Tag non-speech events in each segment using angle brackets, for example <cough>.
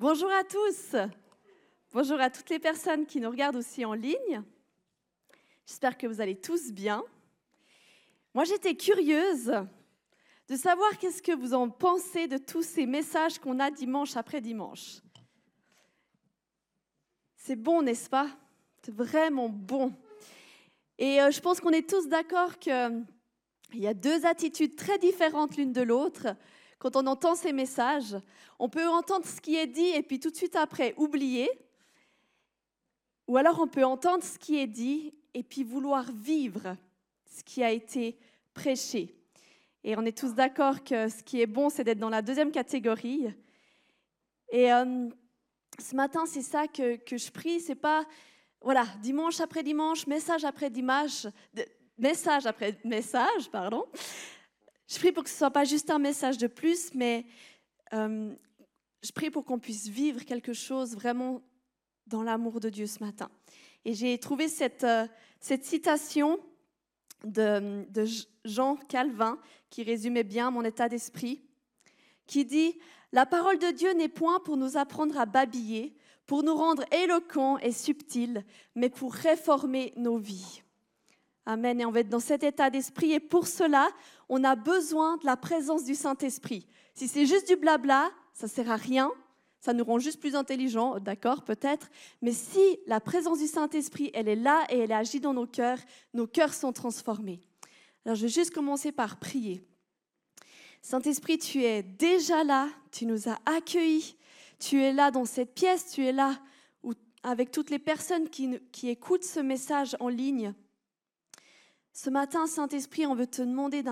Bonjour à tous. Bonjour à toutes les personnes qui nous regardent aussi en ligne. J'espère que vous allez tous bien. Moi, j'étais curieuse de savoir qu'est-ce que vous en pensez de tous ces messages qu'on a dimanche après dimanche. C'est bon, n'est-ce pas? C'est vraiment bon. Et euh, je pense qu'on est tous d'accord qu'il y a deux attitudes très différentes l'une de l'autre quand on entend ces messages. On peut entendre ce qui est dit et puis tout de suite après oublier. Ou alors on peut entendre ce qui est dit et puis vouloir vivre ce qui a été prêché. Et on est tous d'accord que ce qui est bon, c'est d'être dans la deuxième catégorie. Et euh, ce matin, c'est ça que, que, je prie. C'est pas, voilà, dimanche après dimanche, message après dimanche, message après message, pardon. Je prie pour que ce ne soit pas juste un message de plus, mais euh, je prie pour qu'on puisse vivre quelque chose vraiment dans l'amour de Dieu ce matin. Et j'ai trouvé cette, euh, cette citation de, de, Jean Calvin qui résumait bien mon état d'esprit, qui dit La parole de Dieu n'est point pour nous apprendre à babiller, pour nous rendre éloquents et subtils, mais pour réformer nos vies. Amen. Et on va être dans cet état d'esprit. Et pour cela, on a besoin de la présence du Saint-Esprit. Si c'est juste du blabla, ça ne sert à rien. Ça nous rend juste plus intelligents, d'accord, peut-être. Mais si la présence du Saint-Esprit, elle est là et elle agit dans nos cœurs, nos cœurs sont transformés. Alors, je vais juste commencer par prier. Saint-Esprit, tu es déjà là, tu nous as accueillis, tu es là dans cette pièce, tu es là avec toutes les personnes qui, qui écoutent ce message en ligne. Ce matin, Saint-Esprit, on veut te demander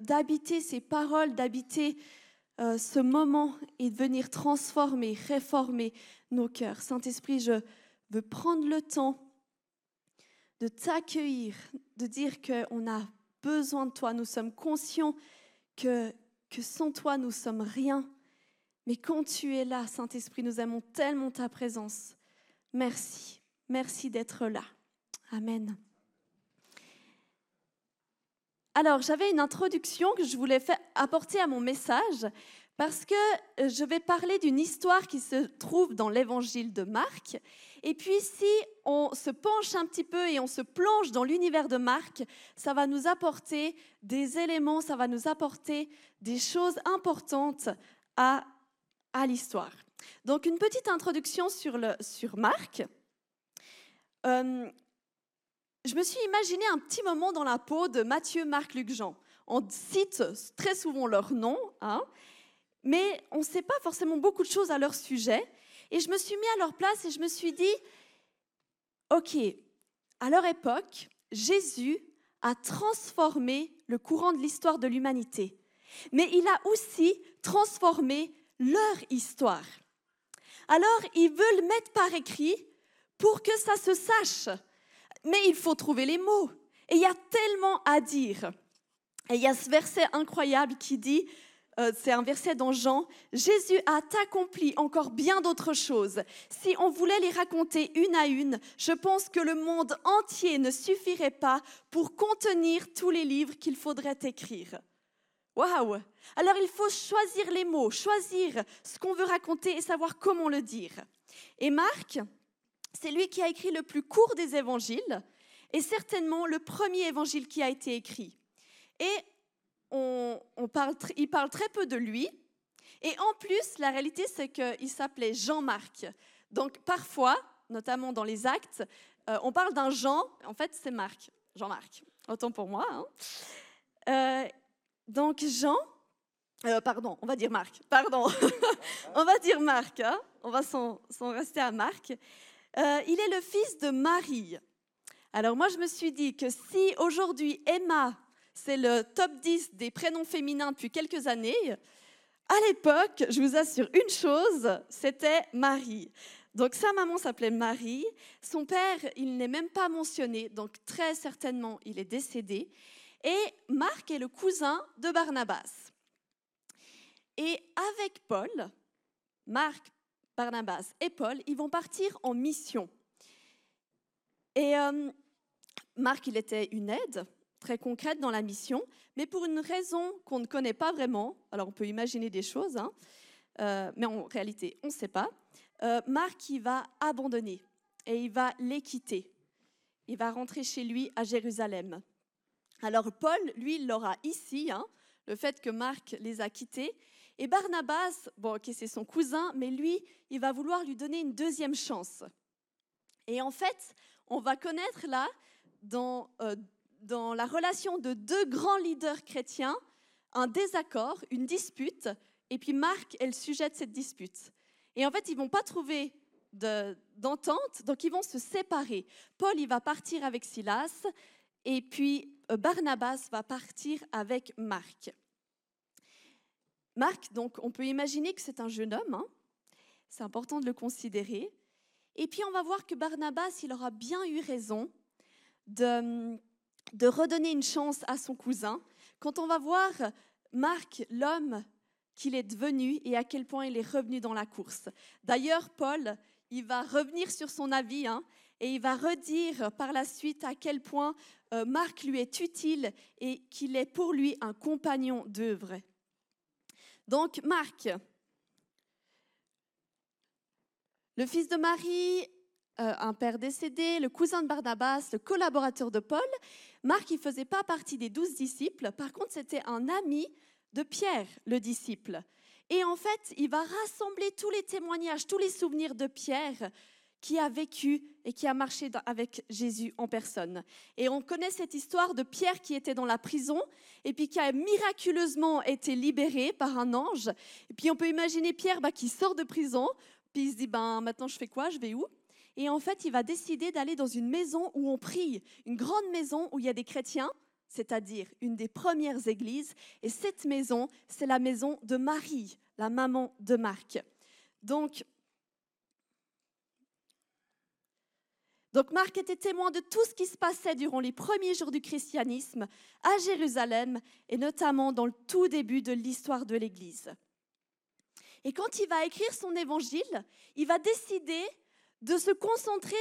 d'habiter ces paroles, d'habiter euh, ce moment et de venir transformer, réformer nos cœurs. Saint-Esprit, je veux prendre le temps de t'accueillir, de dire qu'on a besoin de toi. Nous sommes conscients que, que sans toi, nous sommes rien. Mais quand tu es là, Saint-Esprit, nous aimons tellement ta présence. Merci. Merci d'être là. Amen. Alors, j'avais une introduction que je voulais apporter à mon message parce que euh, je vais parler d'une histoire qui se trouve dans l'évangile de Marc. Et puis, si on se penche un petit peu et on se plonge dans l'univers de Marc, ça va nous apporter des éléments, ça va nous apporter des choses importantes à, l'histoire. Donc, une petite introduction sur, le, Marc. Euh, je me suis imaginé un petit moment dans la peau de Matthieu, Marc, Luc, Jean. On cite très souvent leur nom, hein, mais on ne sait pas forcément beaucoup de choses à leur sujet. Et je me suis mis à leur place et je me suis dit, OK, à leur époque, Jésus a transformé le courant de l'histoire de l'humanité, mais il a aussi transformé leur histoire. Alors, ils veulent mettre par écrit pour que ça se sache mais il faut trouver les mots. Et il y a tellement à dire. Et il y a ce verset incroyable qui dit, euh, c'est un verset dans Jean, Jésus a accompli encore bien d'autres choses. Si on voulait les raconter une à une, je pense que le monde entier ne suffirait pas pour contenir tous les livres qu'il faudrait écrire. Waouh Alors il faut choisir les mots, choisir ce qu'on veut raconter et savoir comment le dire. Et Marc, c'est lui qui a écrit le plus court des évangiles et certainement le premier évangile qui a été écrit. Et on, parle, il parle très peu de lui. Et en plus, la réalité, c'est qu'il s'appelait Jean-Marc. Donc parfois, notamment dans les actes, euh, on parle d'un Jean, en fait c'est Marc, Jean-Marc, autant pour moi. Hein. Euh, donc Jean, euh, pardon, on va dire Marc, pardon, <laughs> on va dire Marc, hein. on va s'en rester à Marc. Euh, il est le fils de Marie. Alors moi, je me suis dit que si aujourd'hui Emma, c'est le top 10 des prénoms féminins depuis quelques années, à l'époque, je vous assure une chose, c'était Marie. Donc sa maman s'appelait Marie, son père, il n'est même pas mentionné, donc très certainement il est décédé. Et Marc est le cousin de Barnabas. Et avec Paul, Marc Barnabas et Paul, ils vont partir en mission. Et euh, Marc, il était une aide très concrète dans la mission, mais pour une raison qu'on ne connaît pas vraiment, alors on peut imaginer des choses, hein, euh, mais en réalité, on ne sait pas, euh, Marc, il va abandonner et il va les quitter. Il va rentrer chez lui à Jérusalem. Alors Paul, lui, il l'aura ici, hein, le fait que Marc les a quittés. Et Barnabas, bon, ok, c'est son cousin, mais lui, il va vouloir lui donner une deuxième chance. Et en fait, on va connaître là, dans, euh, dans la relation de deux grands leaders chrétiens, un désaccord, une dispute, et puis Marc est le sujet de cette dispute. Et en fait, ils vont pas trouver d'entente, donc ils vont se séparer. Paul, il va partir avec Silas, et puis euh, Barnabas va partir avec Marc. Marc, donc, on peut imaginer que c'est un jeune homme, hein. c'est important de le considérer. Et puis on va voir que Barnabas, il aura bien eu raison de, redonner une chance à son cousin. Quand on va voir Marc, l'homme qu'il est devenu et à quel point il est revenu dans la course. D'ailleurs, Paul, il va revenir sur son avis hein, et il va redire par la suite à quel point euh, Marc lui est utile et qu'il est pour lui un compagnon d'œuvre. Donc, Marc, le fils de Marie, euh, un père décédé, le cousin de Barnabas, le collaborateur de Paul. Marc, il ne faisait pas partie des douze disciples, par contre, c'était un ami de Pierre, le disciple. Et en fait, il va rassembler tous les témoignages, tous les souvenirs de Pierre qui a vécu et qui a marché avec Jésus en personne. Et on connaît cette histoire de Pierre qui était dans la prison et puis qui a miraculeusement été libéré par un ange. Et puis on peut imaginer Pierre bah, qui sort de prison, puis il se dit, ben, maintenant je fais quoi? Je vais où? Et en fait, il va décider d'aller dans une maison où on prie, une grande maison où il y a des chrétiens, c'est-à-dire une des premières églises. Et cette maison, c'est la maison de Marie, la maman de Marc. Donc, Donc Marc était témoin de tout ce qui se passait durant les premiers jours du christianisme à Jérusalem et notamment dans le tout début de l'histoire de l'Église. Et quand il va écrire son évangile, il va décider de se concentrer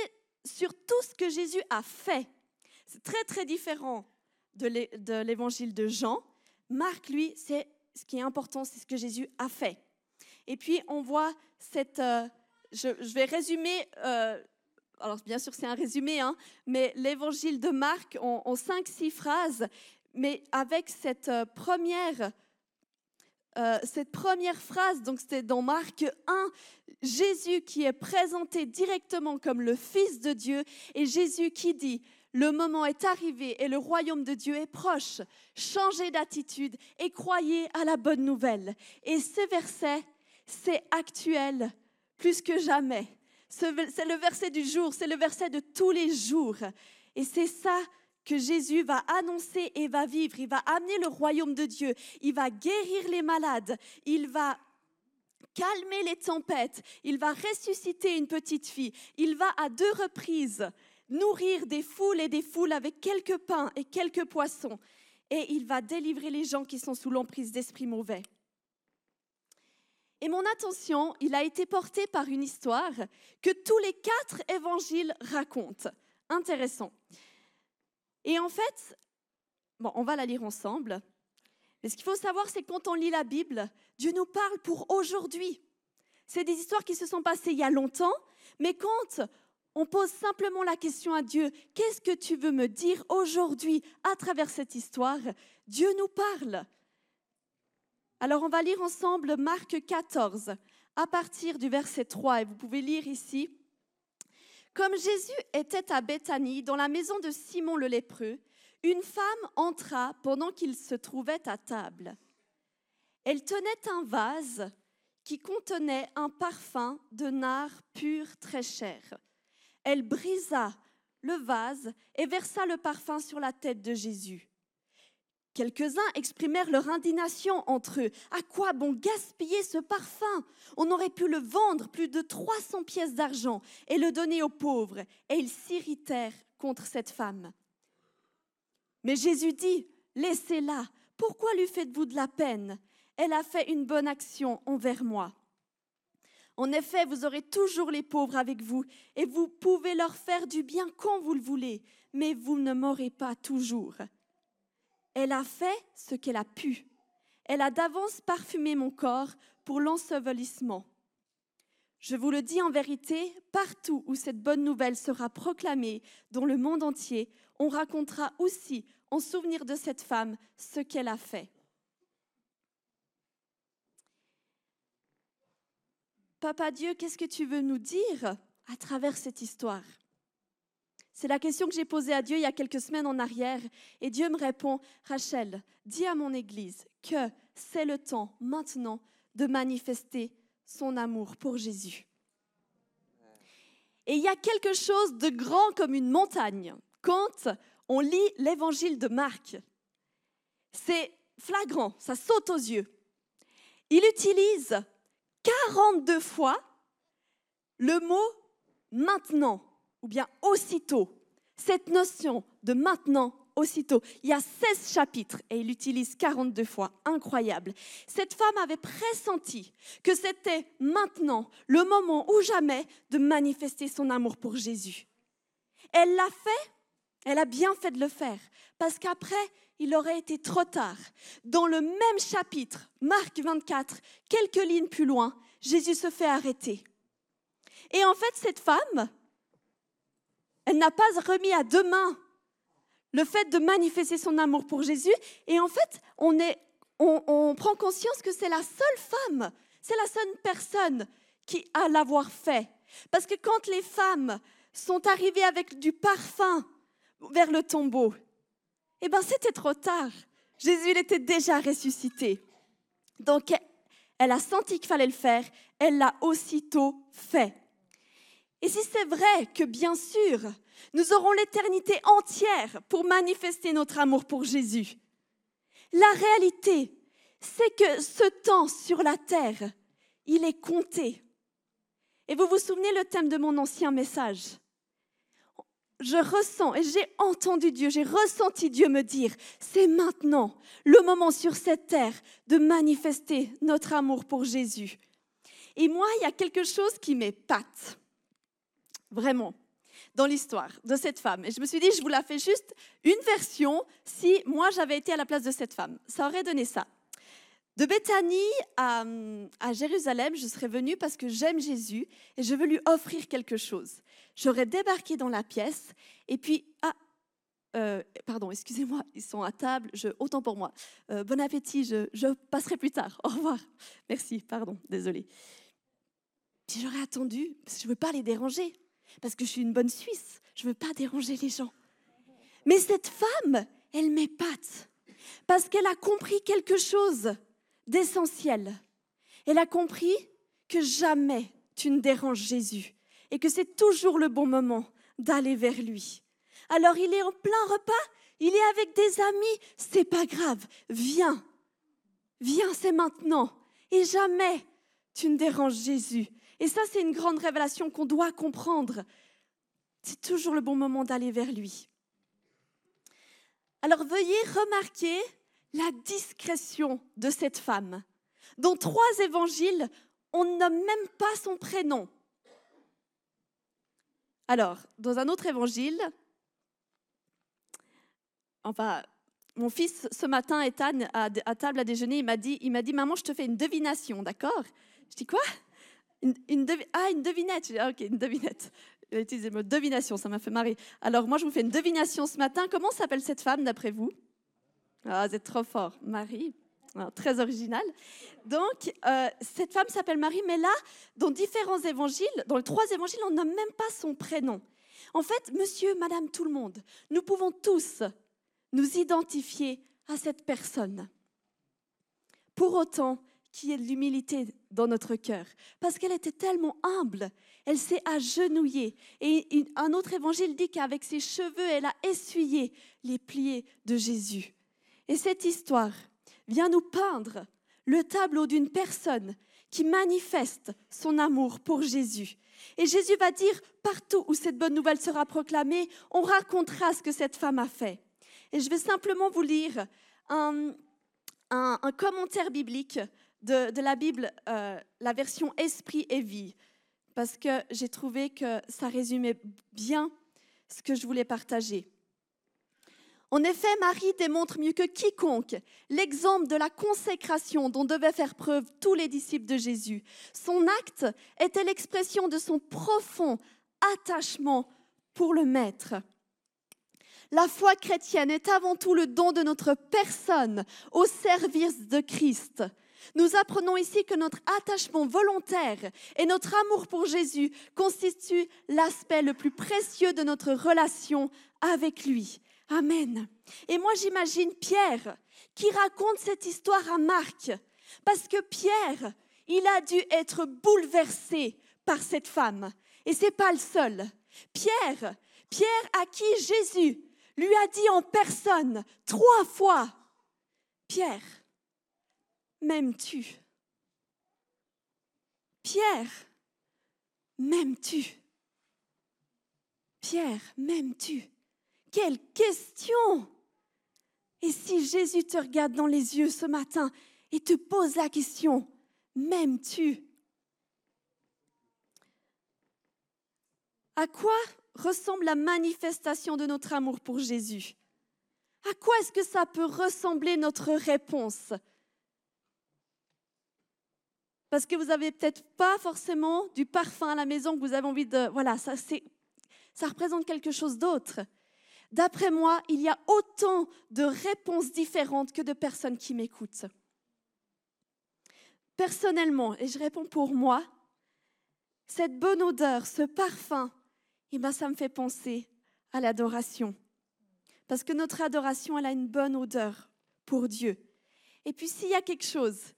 sur tout ce que Jésus a fait. C'est très très différent de l'évangile de Jean. Marc, lui, c'est ce qui est important, c'est ce que Jésus a fait. Et puis on voit cette... Euh, je, vais résumer... Euh, alors bien sûr c'est un résumé, hein, mais l'évangile de Marc en, en cinq, six phrases, mais avec cette euh, première euh, cette première phrase, donc c'est dans Marc 1, Jésus qui est présenté directement comme le Fils de Dieu et Jésus qui dit, le moment est arrivé et le royaume de Dieu est proche. Changez d'attitude et croyez à la bonne nouvelle. Et ce verset, c'est actuel plus que jamais. C'est le verset du jour, c'est le verset de tous les jours. Et c'est ça que Jésus va annoncer et va vivre. Il va amener le royaume de Dieu. Il va guérir les malades. Il va calmer les tempêtes. Il va ressusciter une petite fille. Il va à deux reprises nourrir des foules et des foules avec quelques pains et quelques poissons. Et il va délivrer les gens qui sont sous l'emprise d'esprits mauvais. Et mon attention, il a été porté par une histoire que tous les quatre évangiles racontent. Intéressant. Et en fait, bon, on va la lire ensemble. Mais ce qu'il faut savoir, c'est que quand on lit la Bible, Dieu nous parle pour aujourd'hui. C'est des histoires qui se sont passées il y a longtemps, mais quand on pose simplement la question à Dieu, qu'est-ce que tu veux me dire aujourd'hui à travers cette histoire Dieu nous parle. Alors on va lire ensemble Marc 14 à partir du verset 3 et vous pouvez lire ici. Comme Jésus était à Béthanie, dans la maison de Simon le lépreux, une femme entra pendant qu'il se trouvait à table. Elle tenait un vase qui contenait un parfum de nard pur très cher. Elle brisa le vase et versa le parfum sur la tête de Jésus. Quelques-uns exprimèrent leur indignation entre eux. À quoi bon gaspiller ce parfum? On aurait pu le vendre plus de 300 pièces d'argent et le donner aux pauvres. Et ils s'irritèrent contre cette femme. Mais Jésus dit, laissez-la. Pourquoi lui faites-vous de la peine? Elle a fait une bonne action envers moi. En effet, vous aurez toujours les pauvres avec vous et vous pouvez leur faire du bien quand vous le voulez, mais vous ne m'aurez pas toujours. Elle a fait ce qu'elle a pu. Elle a d'avance parfumé mon corps pour l'ensevelissement. Je vous le dis en vérité, partout où cette bonne nouvelle sera proclamée dans le monde entier, on racontera aussi, en souvenir de cette femme, ce qu'elle a fait. Papa Dieu, qu'est-ce que tu veux nous dire à travers cette histoire? C'est la question que j'ai posée à Dieu il y a quelques semaines en arrière. Et Dieu me répond, Rachel, dis à mon Église que c'est le temps maintenant de manifester son amour pour Jésus. Et il y a quelque chose de grand comme une montagne quand on lit l'évangile de Marc. C'est flagrant, ça saute aux yeux. Il utilise 42 fois le mot maintenant ou bien aussitôt. Cette notion de maintenant aussitôt. Il y a 16 chapitres et il utilise 42 fois. Incroyable. Cette femme avait pressenti que c'était maintenant le moment ou jamais de manifester son amour pour Jésus. Elle l'a fait, elle a bien fait de le faire, parce qu'après, il aurait été trop tard. Dans le même chapitre, Marc 24, quelques lignes plus loin, Jésus se fait arrêter. Et en fait, cette femme, elle n'a pas remis à deux mains le fait de manifester son amour pour Jésus. Et en fait, on, est, on, prend conscience que c'est la seule femme, c'est la seule personne qui a l'avoir fait. Parce que quand les femmes sont arrivées avec du parfum vers le tombeau, eh bien c'était trop tard. Jésus il était déjà ressuscité. Donc elle a senti qu'il fallait le faire, elle l'a aussitôt fait. Et si c'est vrai que bien sûr, nous aurons l'éternité entière pour manifester notre amour pour Jésus. La réalité, c'est que ce temps sur la terre, il est compté. Et vous vous souvenez le thème de mon ancien message? Je ressens et j'ai entendu Dieu, j'ai ressenti Dieu me dire, c'est maintenant le moment sur cette terre de manifester notre amour pour Jésus. Et moi, il y a quelque chose qui m'épate. Vraiment dans l'histoire de cette femme. Et je me suis dit, je vous la fais juste une version si moi j'avais été à la place de cette femme. Ça aurait donné ça. De Bethanie à, Jérusalem, je serais venue parce que j'aime Jésus et je veux lui offrir quelque chose. J'aurais débarqué dans la pièce et puis, ah, euh, pardon, excusez-moi, ils sont à table, autant pour moi. Euh, bon appétit, je, je, passerai plus tard. Au revoir. Merci, pardon, désolé. Puis j'aurais attendu, parce que je ne veux pas les déranger parce que je suis une bonne Suisse, je ne veux pas déranger les gens. Mais cette femme, elle m'épate, parce qu'elle a compris quelque chose d'essentiel. Elle a compris que jamais tu ne déranges Jésus et que c'est toujours le bon moment d'aller vers lui. Alors il est en plein repas, il est avec des amis, c'est pas grave, viens, viens, c'est maintenant. Et jamais tu ne déranges Jésus. Et ça, c'est une grande révélation qu'on doit comprendre. C'est toujours le bon moment d'aller vers lui. Alors veuillez remarquer la discrétion de cette femme. Dans trois évangiles, on ne nomme même pas son prénom. Alors, dans un autre évangile, enfin, mon fils, ce matin, Ethan, à, table à déjeuner, il m'a dit, il m'a dit, maman, je te fais une devination, d'accord? Je dis quoi? Une, ah, une devinette. Ah, ok, une devinette. Il utilisé le mot devination, ça m'a fait marrer. Alors, moi, je vous fais une devination ce matin. Comment s'appelle cette femme, d'après vous? Ah, vous êtes trop fort. Marie. Ah, très original. Donc, euh, cette femme s'appelle Marie, mais là, dans différents évangiles, dans les trois évangiles, on n'a même pas son prénom. En fait, monsieur, madame, tout le monde, nous pouvons tous nous identifier à cette personne. Pour autant, qui est de l'humilité dans notre cœur, parce qu'elle était tellement humble, elle s'est agenouillée. Et un autre évangile dit qu'avec ses cheveux, elle a essuyé les pliés de Jésus. Et cette histoire vient nous peindre le tableau d'une personne qui manifeste son amour pour Jésus. Et Jésus va dire, partout où cette bonne nouvelle sera proclamée, on racontera ce que cette femme a fait. Et je vais simplement vous lire un commentaire biblique de, la Bible, euh, la version Esprit et vie, parce que j'ai trouvé que ça résumait bien ce que je voulais partager. En effet, Marie démontre mieux que quiconque l'exemple de la consécration dont devaient faire preuve tous les disciples de Jésus. Son acte était l'expression de son profond attachement pour le Maître. La foi chrétienne est avant tout le don de notre personne au service de Christ. Nous apprenons ici que notre attachement volontaire et notre amour pour Jésus constituent l'aspect le plus précieux de notre relation avec lui. Amen. Et moi j'imagine Pierre qui raconte cette histoire à Marc parce que Pierre, il a dû être bouleversé par cette femme et c'est pas le seul. Pierre, Pierre à qui Jésus lui a dit en personne trois fois, Pierre, m'aimes-tu? Pierre, m'aimes-tu? Pierre, m'aimes-tu? Quelle question! Et si Jésus te regarde dans les yeux ce matin et te pose la question, m'aimes-tu? À quoi ressemble la manifestation de notre amour pour Jésus? À quoi est-ce que ça peut ressembler notre réponse? Parce que vous n'avez peut-être pas forcément du parfum à la maison que vous avez envie de... Voilà, ça, ça représente quelque chose d'autre. D'après moi, il y a autant de réponses différentes que de personnes qui m'écoutent. Personnellement, et je réponds pour moi, cette bonne odeur, ce parfum, eh ben, ça me fait penser à l'adoration. Parce que notre adoration, elle a une bonne odeur pour Dieu. Et puis s'il y a quelque chose,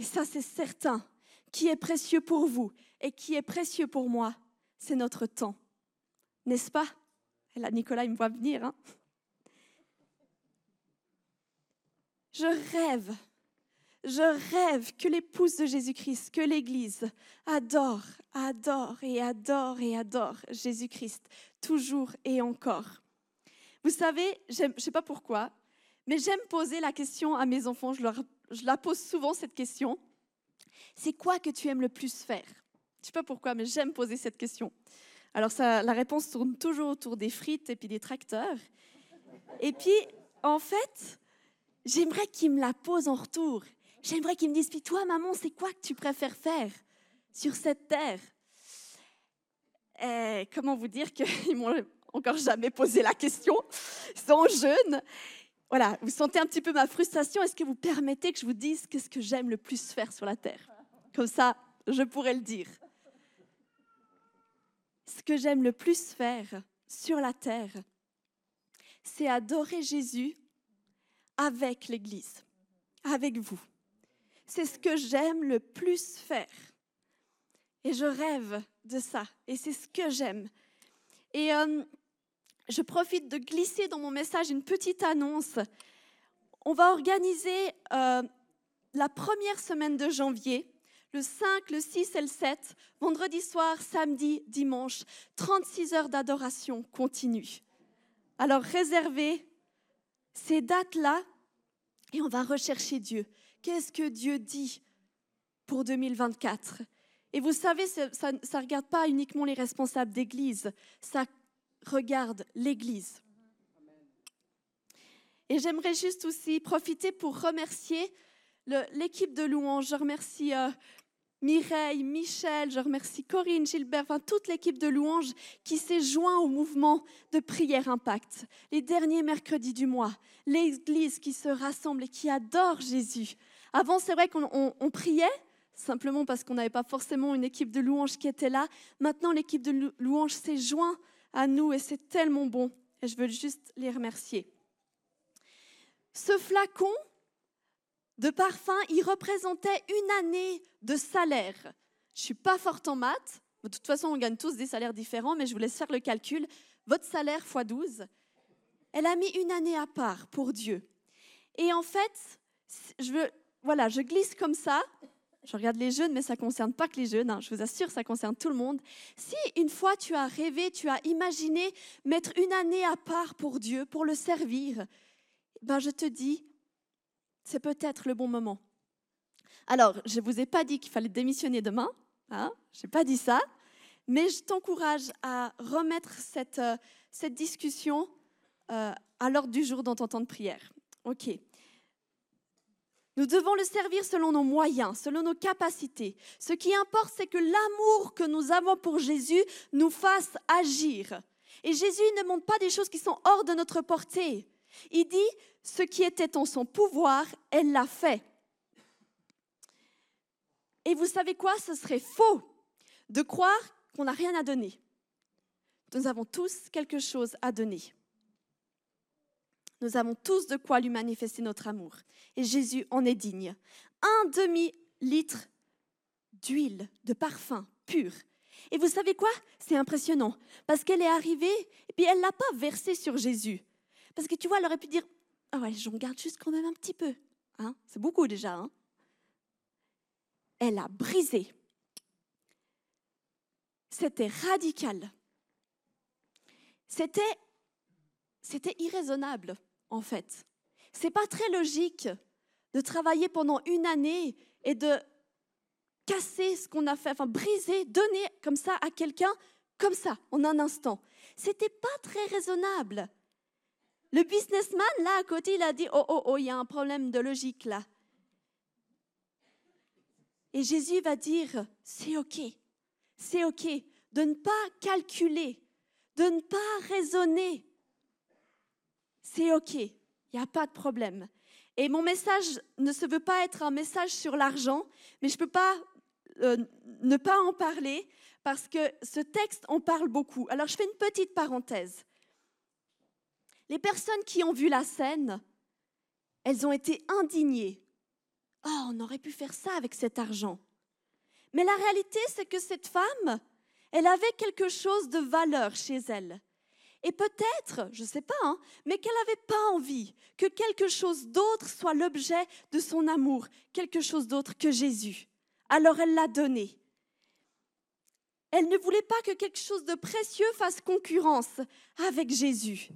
et ça c'est certain, qui est précieux pour vous et qui est précieux pour moi, c'est notre temps. N'est-ce pas? Et là, Nicolas, il me voit venir. Hein Je rêve je rêve que l'épouse de Jésus-Christ, que l'Église adore, adore et adore et adore Jésus-Christ, toujours et encore. Vous savez, je ne sais pas pourquoi, mais j'aime poser la question à mes enfants, je, leur, je la pose souvent cette question. C'est quoi que tu aimes le plus faire? Je sais pas pourquoi, mais j'aime poser cette question. Alors ça, la réponse tourne toujours autour des frites et puis des tracteurs. Et puis, en fait, j'aimerais qu'ils me la posent en retour. J'aimerais qu'ils me disent, puis toi, maman, c'est quoi que tu préfères faire sur cette terre? Et eh, Comment vous dire qu'ils m'ont encore jamais posé la question Ils sont jeunes. Voilà, vous sentez un petit peu ma frustration. Est-ce que vous permettez que je vous dise qu'est-ce que j'aime le plus faire sur la terre? Comme ça, je pourrais le dire. Ce que j'aime le plus faire sur la terre, c'est adorer Jésus avec l'Église, avec vous c'est ce que j'aime le plus faire. Et je rêve de ça. Et c'est ce que j'aime. Et euh, je profite de glisser dans mon message une petite annonce. On va organiser euh, la première semaine de janvier, le 5, le 6 et le 7, vendredi soir, samedi, dimanche, 36 heures d'adoration continue. Alors réservez ces dates-là et on va rechercher Dieu. Qu'est-ce que Dieu dit pour 2024 Et vous savez, ça ne regarde pas uniquement les responsables d'église, ça regarde l'Église. Et j'aimerais juste aussi profiter pour remercier l'équipe de louange. Je remercie euh, Mireille, Michel, je remercie Corinne, Gilbert, enfin toute l'équipe de louange qui s'est joint au mouvement de prière impact. Les derniers mercredis du mois, l'Église qui se rassemble et qui adore Jésus avant, c'est vrai qu'on priait, simplement parce qu'on n'avait pas forcément une équipe de louanges qui était là. Maintenant, l'équipe de louanges s'est jointe à nous et c'est tellement bon. Et je veux juste les remercier. Ce flacon de parfum, il représentait une année de salaire. Je suis pas forte en maths. De toute façon, on gagne tous des salaires différents, mais je vous laisse faire le calcul. Votre salaire x 12. Elle a mis une année à part pour Dieu. Et en fait, je veux voilà, je glisse comme ça. Je regarde les jeunes, mais ça ne concerne pas que les jeunes. Hein. Je vous assure, ça concerne tout le monde. Si une fois tu as rêvé, tu as imaginé mettre une année à part pour Dieu, pour le servir, ben je te dis, c'est peut-être le bon moment. Alors, je ne vous ai pas dit qu'il fallait démissionner demain. Hein je n'ai pas dit ça. Mais je t'encourage à remettre cette, euh, cette discussion euh, à l'ordre du jour dans ton temps de prière. OK. Nous devons le servir selon nos moyens, selon nos capacités. Ce qui importe, c'est que l'amour que nous avons pour Jésus nous fasse agir. Et Jésus ne montre pas des choses qui sont hors de notre portée. Il dit, ce qui était en son pouvoir, elle l'a fait. Et vous savez quoi? Ce serait faux de croire qu'on n'a rien à donner. Nous avons tous quelque chose à donner. Nous avons tous de quoi lui manifester notre amour. Et Jésus en est digne. Un demi-litre d'huile, de parfum pur. Et vous savez quoi? C'est impressionnant. Parce qu'elle est arrivée, et puis elle ne l'a pas versé sur Jésus. Parce que tu vois, elle aurait pu dire, ah ouais, j'en garde juste quand même un petit peu. Hein? C'est beaucoup déjà. Hein? Elle a brisé. C'était radical. C'était, c'était irraisonnable, en fait. C'est pas très logique de travailler pendant une année et de casser ce qu'on a fait, enfin briser, donner comme ça à quelqu'un, comme ça, en un instant. C'était pas très raisonnable. Le businessman, là, à côté, il a dit, oh, oh, oh, il y a un problème de logique là. Et Jésus va dire, c'est OK, c'est OK de ne pas calculer, de ne pas raisonner. C'est OK, il n'y a pas de problème. Et mon message ne se veut pas être un message sur l'argent, mais je ne peux pas euh, ne pas en parler parce que ce texte en parle beaucoup. Alors je fais une petite parenthèse. Les personnes qui ont vu la scène, elles ont été indignées Oh, on aurait pu faire ça avec cet argent. Mais la réalité, c'est que cette femme, elle avait quelque chose de valeur chez elle. Et peut-être, je ne sais pas, hein, mais qu'elle n'avait pas envie que quelque chose d'autre soit l'objet de son amour, quelque chose d'autre que Jésus. Alors elle l'a donné. Elle ne voulait pas que quelque chose de précieux fasse concurrence avec Jésus.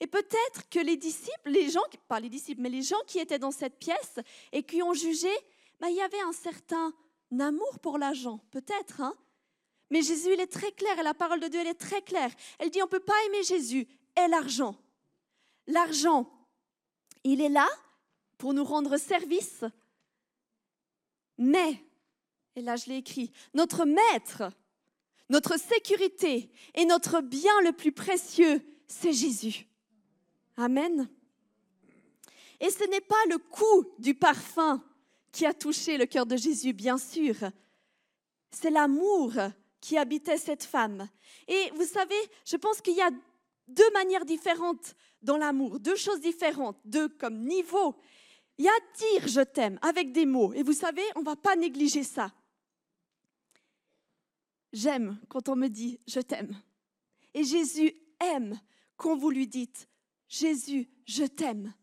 Et peut-être que les disciples, les gens, pas les disciples, mais les gens qui étaient dans cette pièce et qui ont jugé, bah, il y avait un certain amour pour l'argent, peut-être. Hein mais Jésus, il est très clair, et la parole de Dieu, elle est très claire. Elle dit, on ne peut pas aimer Jésus et l'argent. L'argent, il est là pour nous rendre service, mais, et là je l'ai écrit, notre maître, notre sécurité et notre bien le plus précieux, c'est Jésus. Amen. Et ce n'est pas le coût du parfum qui a touché le cœur de Jésus, bien sûr. C'est l'amour qui habitait cette femme. Et vous savez, je pense qu'il y a deux manières différentes dans l'amour, deux choses différentes, deux comme niveau. Il y a dire je t'aime avec des mots. Et vous savez, on ne va pas négliger ça. J'aime quand on me dit je t'aime. Et Jésus aime quand vous lui dites Jésus, je t'aime.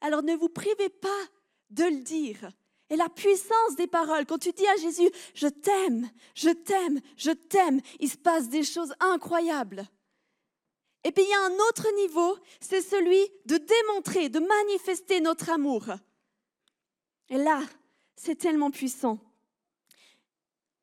Alors ne vous privez pas de le dire. Et la puissance des paroles, quand tu dis à Jésus, je t'aime, je t'aime, je t'aime, il se passe des choses incroyables. Et puis il y a un autre niveau, c'est celui de démontrer, de manifester notre amour. Et là, c'est tellement puissant.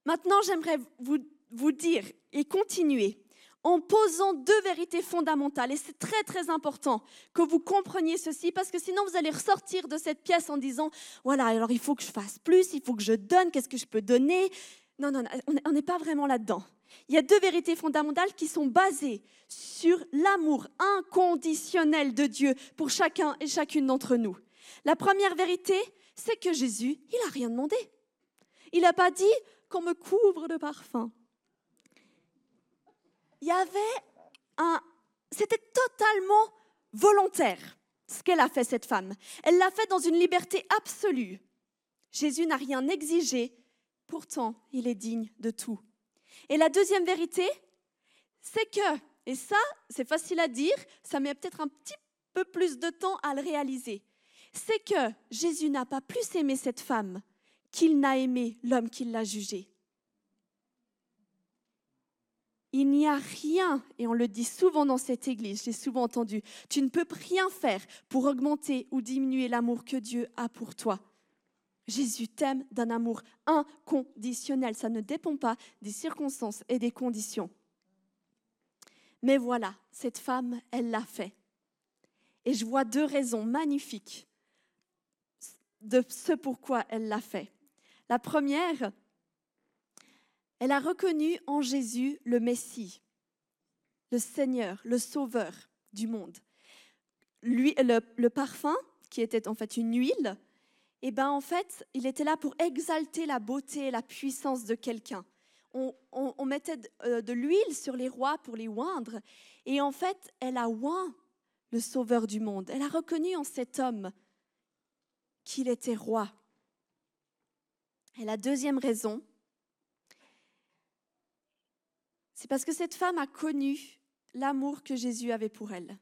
Maintenant, j'aimerais vous, vous dire et continuer en posant deux vérités fondamentales. Et c'est très très important que vous compreniez ceci, parce que sinon vous allez ressortir de cette pièce en disant, voilà, alors il faut que je fasse plus, il faut que je donne, qu'est-ce que je peux donner? Non, non, on n'est pas vraiment là-dedans. Il y a deux vérités fondamentales qui sont basées sur l'amour inconditionnel de Dieu pour chacun et chacune d'entre nous. La première vérité, c'est que Jésus, il n'a rien demandé. Il n'a pas dit qu'on me couvre de parfum il y avait un... C'était totalement volontaire ce qu'elle a fait, cette femme. Elle l'a fait dans une liberté absolue. Jésus n'a rien exigé, pourtant il est digne de tout. Et la deuxième vérité, c'est que, et ça c'est facile à dire, ça met peut-être un petit peu plus de temps à le réaliser, c'est que Jésus n'a pas plus aimé cette femme qu'il n'a aimé l'homme qui l'a jugée. Il n'y a rien, et on le dit souvent dans cette église, j'ai souvent entendu, tu ne peux rien faire pour augmenter ou diminuer l'amour que Dieu a pour toi. Jésus t'aime d'un amour inconditionnel, ça ne dépend pas des circonstances et des conditions. Mais voilà, cette femme, elle l'a fait. Et je vois deux raisons magnifiques de ce pourquoi elle l'a fait. La première, elle a reconnu en Jésus le Messie, le Seigneur, le Sauveur du monde. Lui, le, parfum, qui était en fait une huile, et eh ben en fait, il était là pour exalter la beauté et la puissance de quelqu'un. On, mettait euh, de, l'huile sur les rois pour les oindre, et en fait, elle a oint le Sauveur du monde. Elle a reconnu en cet homme qu'il était roi. Et la deuxième raison, c'est parce que cette femme a connu l'amour que Jésus avait pour elle.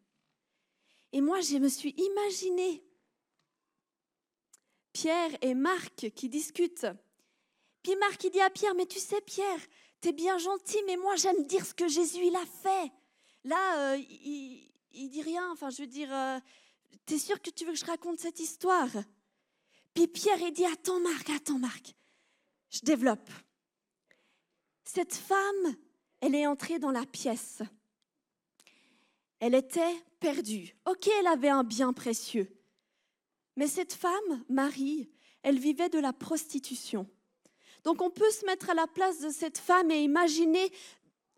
Et moi, je me suis imaginé Pierre et Marc qui discutent. Puis Marc, il dit à Pierre, mais tu sais, Pierre, tu es bien gentil, mais moi, j'aime dire ce que Jésus, il a fait. Là, euh, il, dit rien, enfin, je veux dire, euh, tu es sûr que tu veux que je raconte cette histoire? Puis Pierre, il dit, attends, Marc, attends, Marc, je développe. Cette femme, elle est entrée dans la pièce. Elle était perdue. Ok, elle avait un bien précieux. Mais cette femme, Marie, elle vivait de la prostitution. Donc on peut se mettre à la place de cette femme et imaginer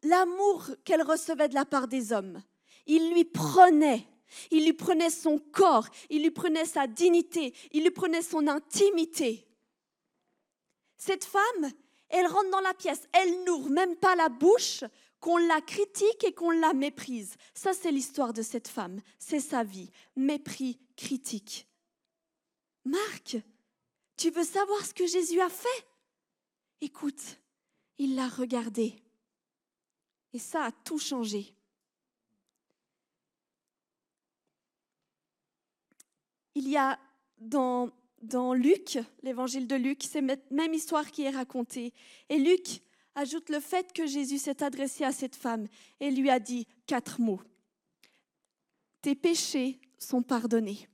l'amour qu'elle recevait de la part des hommes. Il lui prenait, il lui prenait son corps, il lui prenait sa dignité, il lui prenait son intimité. Cette femme, elle rentre dans la pièce, elle n'ouvre même pas la bouche, qu'on la critique et qu'on la méprise. Ça, c'est l'histoire de cette femme, c'est sa vie, mépris, critique. Marc, tu veux savoir ce que Jésus a fait? Écoute, il l'a regardé et ça a tout changé. Il y a dans dans Luc, l'évangile de Luc, c'est même histoire qui est racontée. Et Luc ajoute le fait que Jésus s'est adressé à cette femme et lui a dit quatre mots. Tes péchés sont pardonnés.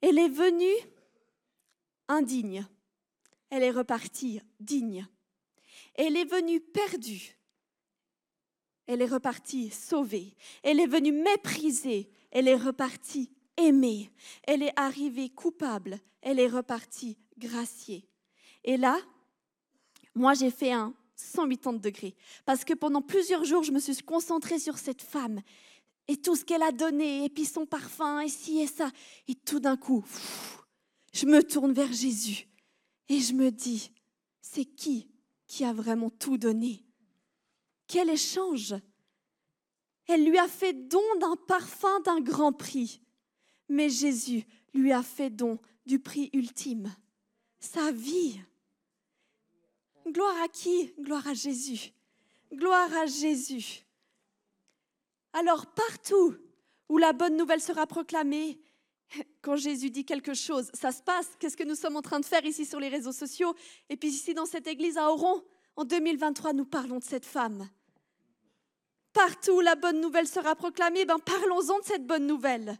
Elle est venue indigne. Elle est repartie digne. Elle est venue perdue. Elle est repartie sauvée. Elle est venue méprisée. Elle est repartie aimée. Elle est arrivée coupable. Elle est repartie graciée. Et là, moi, j'ai fait un 180 degrés. Parce que pendant plusieurs jours, je me suis concentrée sur cette femme et tout ce qu'elle a donné, et puis son parfum, et ci et ça. Et tout d'un coup, je me tourne vers Jésus et je me dis, c'est qui qui a vraiment tout donné? Quel échange Elle lui a fait don d'un parfum d'un grand prix mais Jésus lui a fait don du prix ultime, sa vie. Gloire à qui? Gloire à Jésus. Gloire à Jésus. Alors partout où la bonne nouvelle sera proclamée, quand Jésus dit quelque chose, ça se passe. Qu'est-ce que nous sommes en train de faire ici sur les réseaux sociaux? Et puis ici dans cette église à Oron, en 2023, nous parlons de cette femme. Partout où la bonne nouvelle sera proclamée, ben parlons-en de cette bonne nouvelle.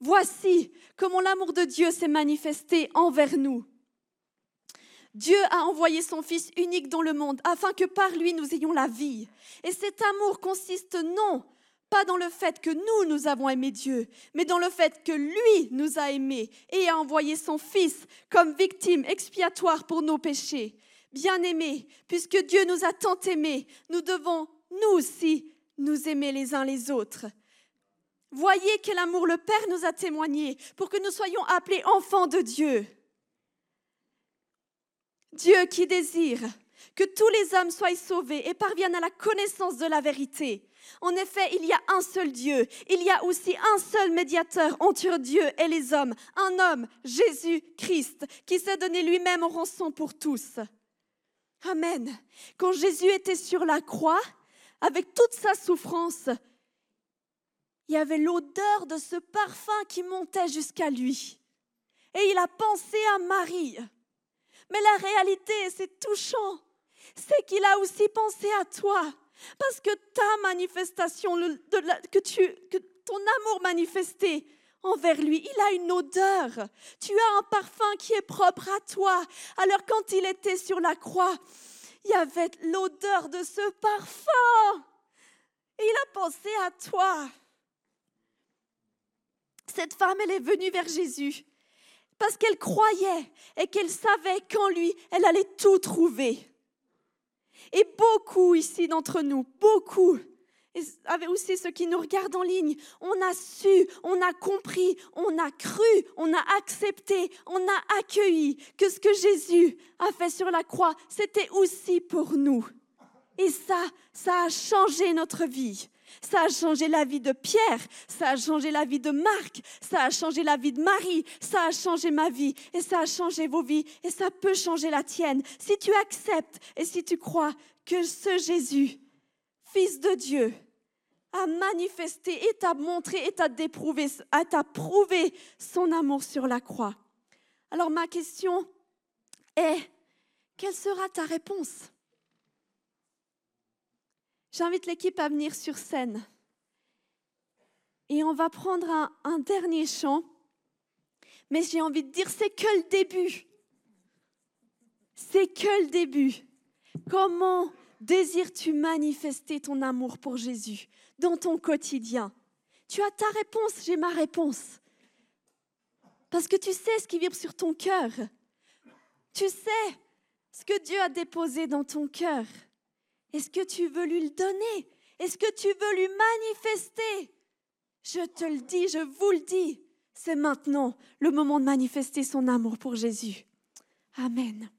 Voici comment l'amour de Dieu s'est manifesté envers nous. Dieu a envoyé son Fils unique dans le monde afin que par lui nous ayons la vie. Et cet amour consiste non pas dans le fait que nous, nous avons aimé Dieu, mais dans le fait que lui nous a aimés et a envoyé son Fils comme victime expiatoire pour nos péchés. Bien-aimés, puisque Dieu nous a tant aimés, nous devons, nous aussi, nous aimer les uns les autres. Voyez quel amour le Père nous a témoigné pour que nous soyons appelés enfants de Dieu. Dieu qui désire que tous les hommes soient sauvés et parviennent à la connaissance de la vérité. En effet, il y a un seul Dieu. Il y a aussi un seul médiateur entre Dieu et les hommes, un homme, Jésus-Christ, qui s'est donné lui-même en rançon pour tous. Amen. Quand Jésus était sur la croix, avec toute sa souffrance, il y avait l'odeur de ce parfum qui montait jusqu'à lui. Et il a pensé à Marie. Mais la réalité, c'est touchant, c'est qu'il a aussi pensé à toi. Parce que ta manifestation, que, que ton amour manifesté envers lui, il a une odeur. Tu as un parfum qui est propre à toi. Alors quand il était sur la croix, il y avait l'odeur de ce parfum. Et il a pensé à toi. Cette femme, elle est venue vers Jésus parce qu'elle croyait et qu'elle savait qu'en lui, elle allait tout trouver. Et beaucoup ici d'entre nous, beaucoup, et aussi ceux qui nous regardent en ligne, on a su, on a compris, on a cru, on a accepté, on a accueilli que ce que Jésus a fait sur la croix, c'était aussi pour nous. Et ça, ça a changé notre vie. Ça a changé la vie de Pierre, ça a changé la vie de Marc, ça a changé la vie de Marie, ça a changé ma vie et ça a changé vos vies et ça peut changer la tienne. Si tu acceptes et si tu crois que ce Jésus, Fils de Dieu, a manifesté et t'a montré et t'a déprouvé, prouvé son amour sur la croix. Alors ma question est, quelle sera ta réponse? J'invite l'équipe à venir sur scène. Et on va prendre un, dernier chant. Mais j'ai envie de dire, c'est que le début. C'est que le début. Comment désires-tu manifester ton amour pour Jésus dans ton quotidien? Tu as ta réponse, j'ai ma réponse. Parce que tu sais ce qui vibre sur ton cœur. Tu sais ce que Dieu a déposé dans ton cœur. Est-ce que tu veux lui le donner? Est-ce que tu veux lui manifester? Je te le dis, je vous le dis. C'est maintenant le moment de manifester son amour pour Jésus. Amen.